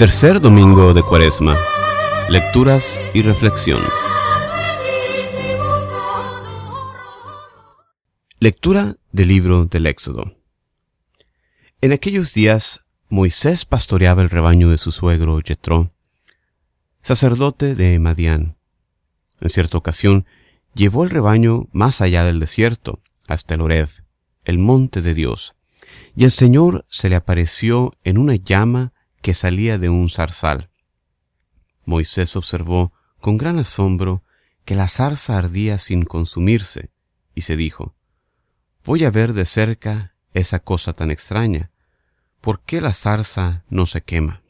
Tercer domingo de Cuaresma. Lecturas y reflexión. Lectura del libro del Éxodo. En aquellos días Moisés pastoreaba el rebaño de su suegro Jetro, sacerdote de Madián. En cierta ocasión llevó el rebaño más allá del desierto, hasta el Oreb, el monte de Dios, y el Señor se le apareció en una llama que salía de un zarzal. Moisés observó con gran asombro que la zarza ardía sin consumirse, y se dijo, Voy a ver de cerca esa cosa tan extraña. ¿Por qué la zarza no se quema?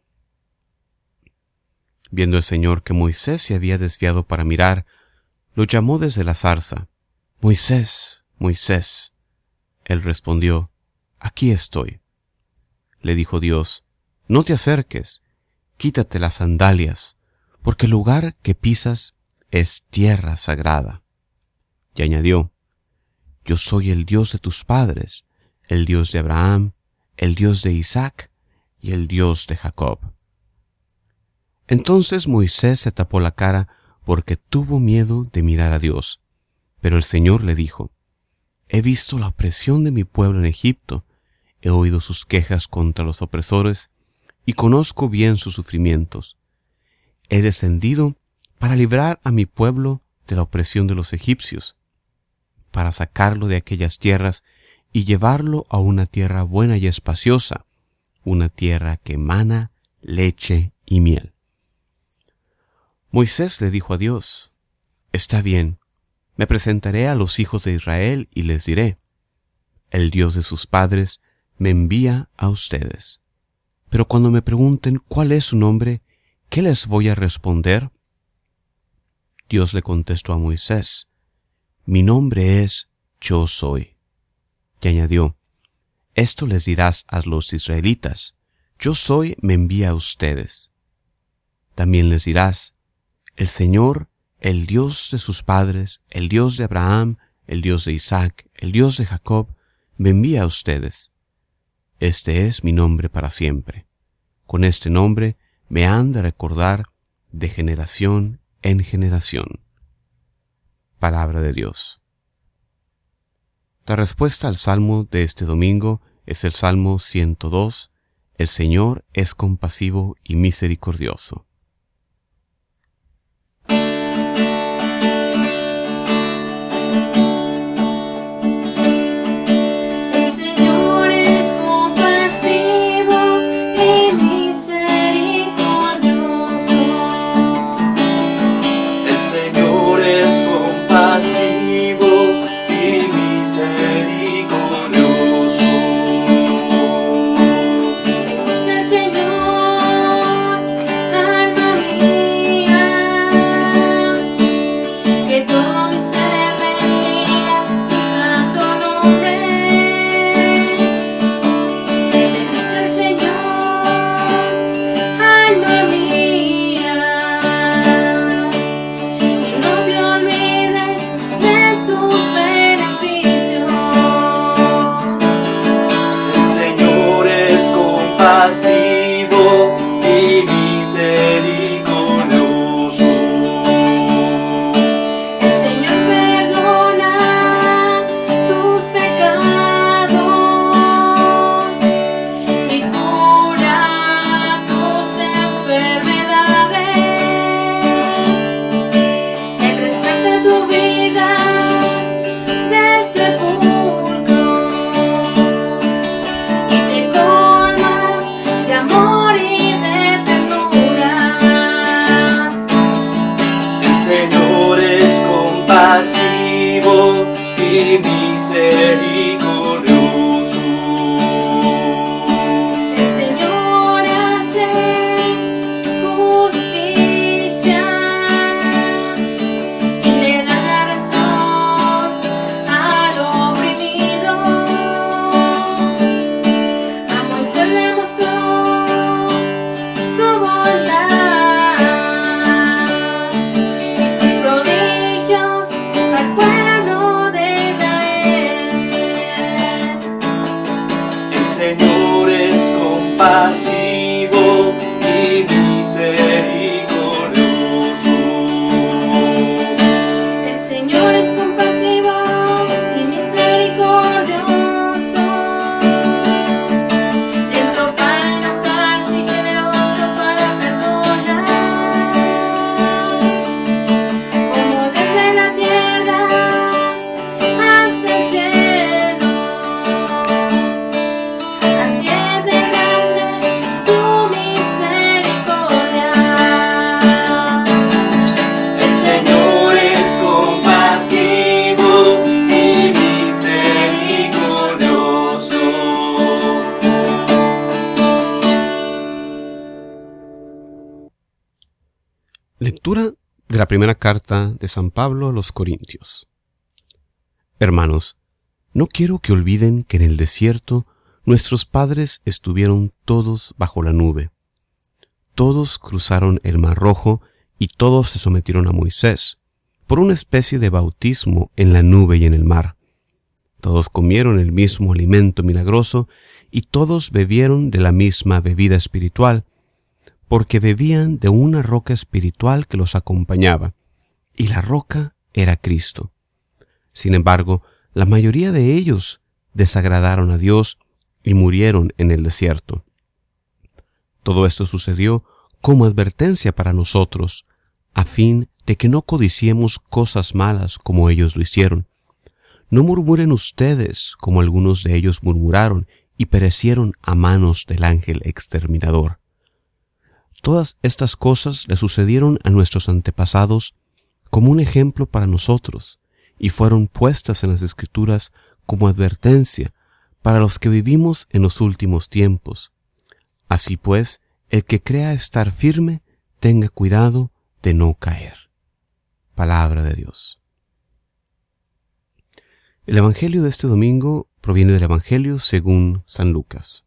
Viendo el Señor que Moisés se había desviado para mirar, lo llamó desde la zarza, Moisés, Moisés. Él respondió, Aquí estoy. Le dijo Dios, no te acerques, quítate las sandalias, porque el lugar que pisas es tierra sagrada. Y añadió, Yo soy el Dios de tus padres, el Dios de Abraham, el Dios de Isaac y el Dios de Jacob. Entonces Moisés se tapó la cara porque tuvo miedo de mirar a Dios. Pero el Señor le dijo, He visto la opresión de mi pueblo en Egipto, he oído sus quejas contra los opresores, y conozco bien sus sufrimientos. He descendido para librar a mi pueblo de la opresión de los egipcios, para sacarlo de aquellas tierras y llevarlo a una tierra buena y espaciosa, una tierra que emana leche y miel. Moisés le dijo a Dios, Está bien, me presentaré a los hijos de Israel y les diré, El Dios de sus padres me envía a ustedes. Pero cuando me pregunten cuál es su nombre, ¿qué les voy a responder? Dios le contestó a Moisés, Mi nombre es Yo soy. Y añadió, Esto les dirás a los israelitas, Yo soy me envía a ustedes. También les dirás, El Señor, el Dios de sus padres, el Dios de Abraham, el Dios de Isaac, el Dios de Jacob, me envía a ustedes. Este es mi nombre para siempre. Con este nombre me han de recordar de generación en generación. Palabra de Dios. La respuesta al salmo de este domingo es el Salmo 102. El Señor es compasivo y misericordioso. Señor es compasivo y Lectura de la primera carta de San Pablo a los Corintios. Hermanos, no quiero que olviden que en el desierto nuestros padres estuvieron todos bajo la nube. Todos cruzaron el Mar Rojo y todos se sometieron a Moisés, por una especie de bautismo en la nube y en el mar. Todos comieron el mismo alimento milagroso y todos bebieron de la misma bebida espiritual, porque bebían de una roca espiritual que los acompañaba, y la roca era Cristo. Sin embargo, la mayoría de ellos desagradaron a Dios y murieron en el desierto. Todo esto sucedió como advertencia para nosotros, a fin de que no codiciemos cosas malas como ellos lo hicieron. No murmuren ustedes como algunos de ellos murmuraron y perecieron a manos del ángel exterminador. Todas estas cosas le sucedieron a nuestros antepasados como un ejemplo para nosotros y fueron puestas en las escrituras como advertencia para los que vivimos en los últimos tiempos. Así pues, el que crea estar firme, tenga cuidado de no caer. Palabra de Dios. El Evangelio de este domingo proviene del Evangelio según San Lucas.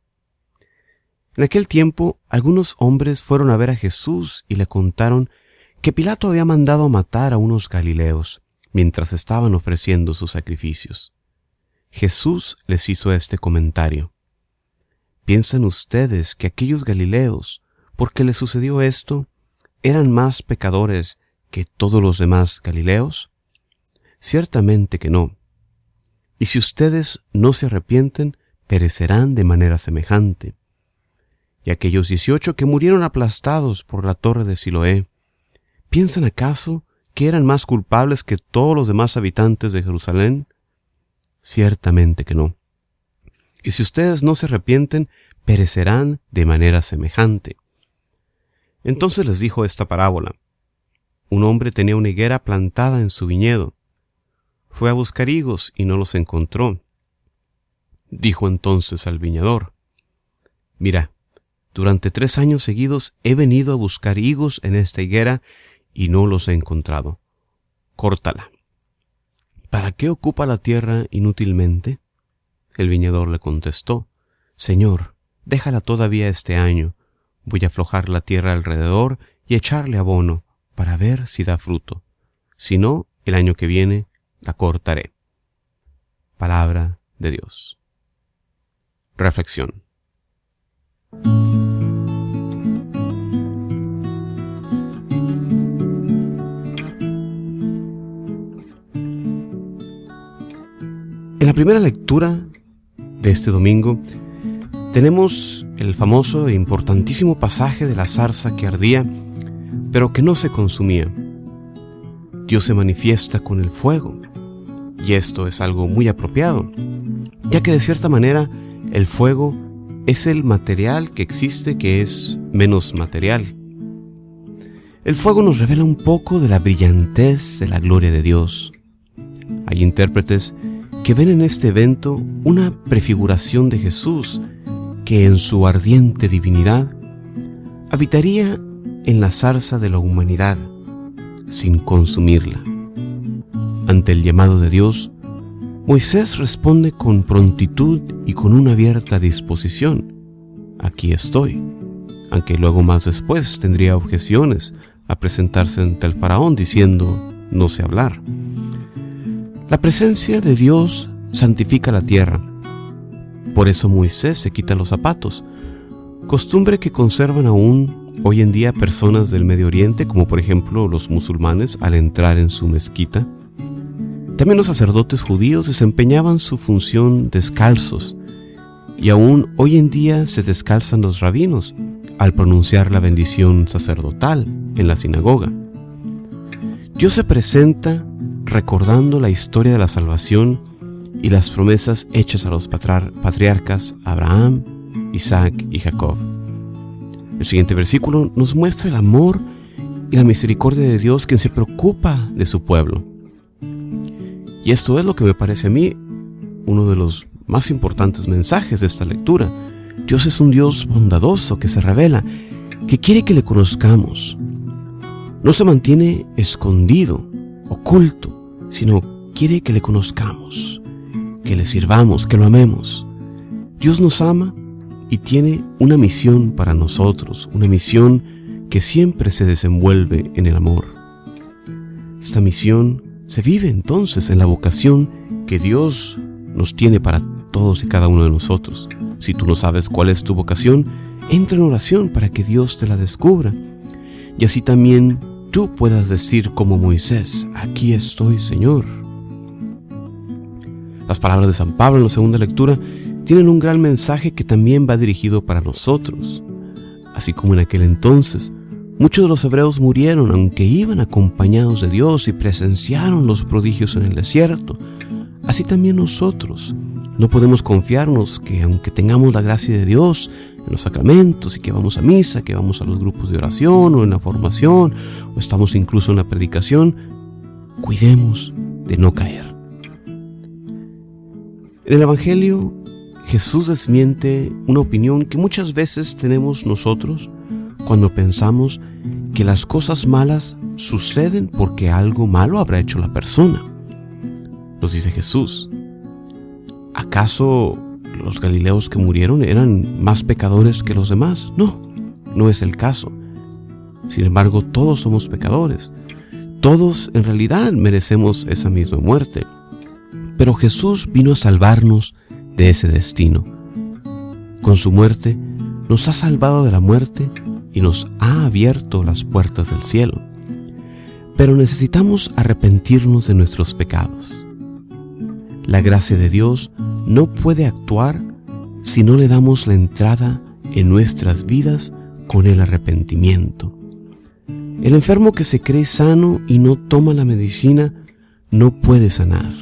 En aquel tiempo algunos hombres fueron a ver a Jesús y le contaron que Pilato había mandado matar a unos galileos mientras estaban ofreciendo sus sacrificios. Jesús les hizo este comentario. ¿Piensan ustedes que aquellos galileos, porque les sucedió esto, eran más pecadores que todos los demás galileos? Ciertamente que no. Y si ustedes no se arrepienten, perecerán de manera semejante y aquellos dieciocho que murieron aplastados por la torre de Siloé, ¿piensan acaso que eran más culpables que todos los demás habitantes de Jerusalén? Ciertamente que no. Y si ustedes no se arrepienten, perecerán de manera semejante. Entonces les dijo esta parábola. Un hombre tenía una higuera plantada en su viñedo. Fue a buscar higos y no los encontró. Dijo entonces al viñador, Mira, durante tres años seguidos he venido a buscar higos en esta higuera y no los he encontrado. Córtala. ¿Para qué ocupa la tierra inútilmente? El viñador le contestó, Señor, déjala todavía este año. Voy a aflojar la tierra alrededor y echarle abono para ver si da fruto. Si no, el año que viene la cortaré. Palabra de Dios. Reflexión. En la primera lectura de este domingo tenemos el famoso e importantísimo pasaje de la zarza que ardía, pero que no se consumía. Dios se manifiesta con el fuego, y esto es algo muy apropiado, ya que de cierta manera el fuego es el material que existe que es menos material. El fuego nos revela un poco de la brillantez de la gloria de Dios. Hay intérpretes que ven en este evento una prefiguración de Jesús que en su ardiente divinidad habitaría en la zarza de la humanidad sin consumirla. Ante el llamado de Dios, Moisés responde con prontitud y con una abierta disposición. Aquí estoy, aunque luego más después tendría objeciones a presentarse ante el faraón diciendo, no sé hablar. La presencia de Dios santifica la tierra. Por eso Moisés se quita los zapatos, costumbre que conservan aún hoy en día personas del Medio Oriente, como por ejemplo los musulmanes al entrar en su mezquita. También los sacerdotes judíos desempeñaban su función descalzos, y aún hoy en día se descalzan los rabinos al pronunciar la bendición sacerdotal en la sinagoga. Dios se presenta recordando la historia de la salvación y las promesas hechas a los patriarcas Abraham, Isaac y Jacob. El siguiente versículo nos muestra el amor y la misericordia de Dios quien se preocupa de su pueblo. Y esto es lo que me parece a mí uno de los más importantes mensajes de esta lectura. Dios es un Dios bondadoso que se revela, que quiere que le conozcamos. no se mantiene escondido, oculto, sino quiere que le conozcamos, que le sirvamos, que lo amemos. Dios nos ama y tiene una misión para nosotros, una misión que siempre se desenvuelve en el amor. Esta misión se vive entonces en la vocación que Dios nos tiene para todos y cada uno de nosotros. Si tú no sabes cuál es tu vocación, entra en oración para que Dios te la descubra. Y así también tú puedas decir como Moisés, aquí estoy Señor. Las palabras de San Pablo en la segunda lectura tienen un gran mensaje que también va dirigido para nosotros. Así como en aquel entonces, muchos de los hebreos murieron aunque iban acompañados de Dios y presenciaron los prodigios en el desierto. Así también nosotros no podemos confiarnos que aunque tengamos la gracia de Dios en los sacramentos y que vamos a misa, que vamos a los grupos de oración o en la formación o estamos incluso en la predicación, cuidemos de no caer. En el Evangelio Jesús desmiente una opinión que muchas veces tenemos nosotros cuando pensamos que las cosas malas suceden porque algo malo habrá hecho la persona. Nos dice Jesús, ¿acaso los galileos que murieron eran más pecadores que los demás? No, no es el caso. Sin embargo, todos somos pecadores. Todos en realidad merecemos esa misma muerte. Pero Jesús vino a salvarnos de ese destino. Con su muerte nos ha salvado de la muerte y nos ha abierto las puertas del cielo. Pero necesitamos arrepentirnos de nuestros pecados. La gracia de Dios no puede actuar si no le damos la entrada en nuestras vidas con el arrepentimiento. El enfermo que se cree sano y no toma la medicina no puede sanar.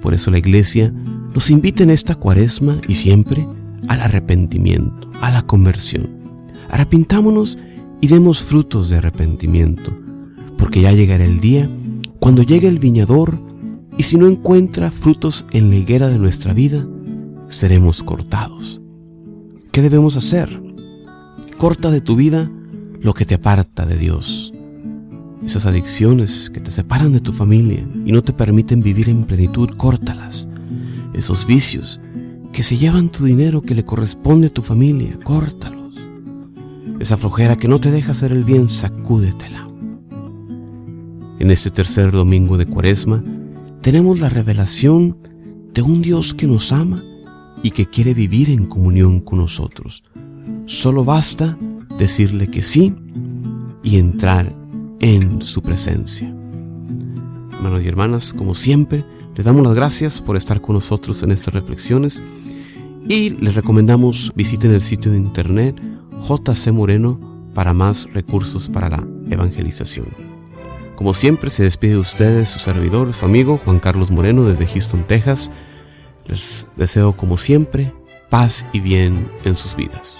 Por eso la iglesia nos invita en esta cuaresma y siempre al arrepentimiento, a la conversión. Arrepintámonos y demos frutos de arrepentimiento, porque ya llegará el día cuando llegue el viñador y si no encuentra frutos en la higuera de nuestra vida, seremos cortados. ¿Qué debemos hacer? Corta de tu vida lo que te aparta de Dios. Esas adicciones que te separan de tu familia y no te permiten vivir en plenitud, córtalas esos vicios que se llevan tu dinero que le corresponde a tu familia, córtalos. Esa flojera que no te deja hacer el bien, sacúdetela. En este tercer domingo de Cuaresma tenemos la revelación de un Dios que nos ama y que quiere vivir en comunión con nosotros. Solo basta decirle que sí y entrar en su presencia. Hermanos y hermanas, como siempre, les damos las gracias por estar con nosotros en estas reflexiones y les recomendamos visiten el sitio de internet JC Moreno para más recursos para la evangelización. Como siempre se despide de ustedes su servidor, su amigo Juan Carlos Moreno desde Houston, Texas. Les deseo como siempre paz y bien en sus vidas.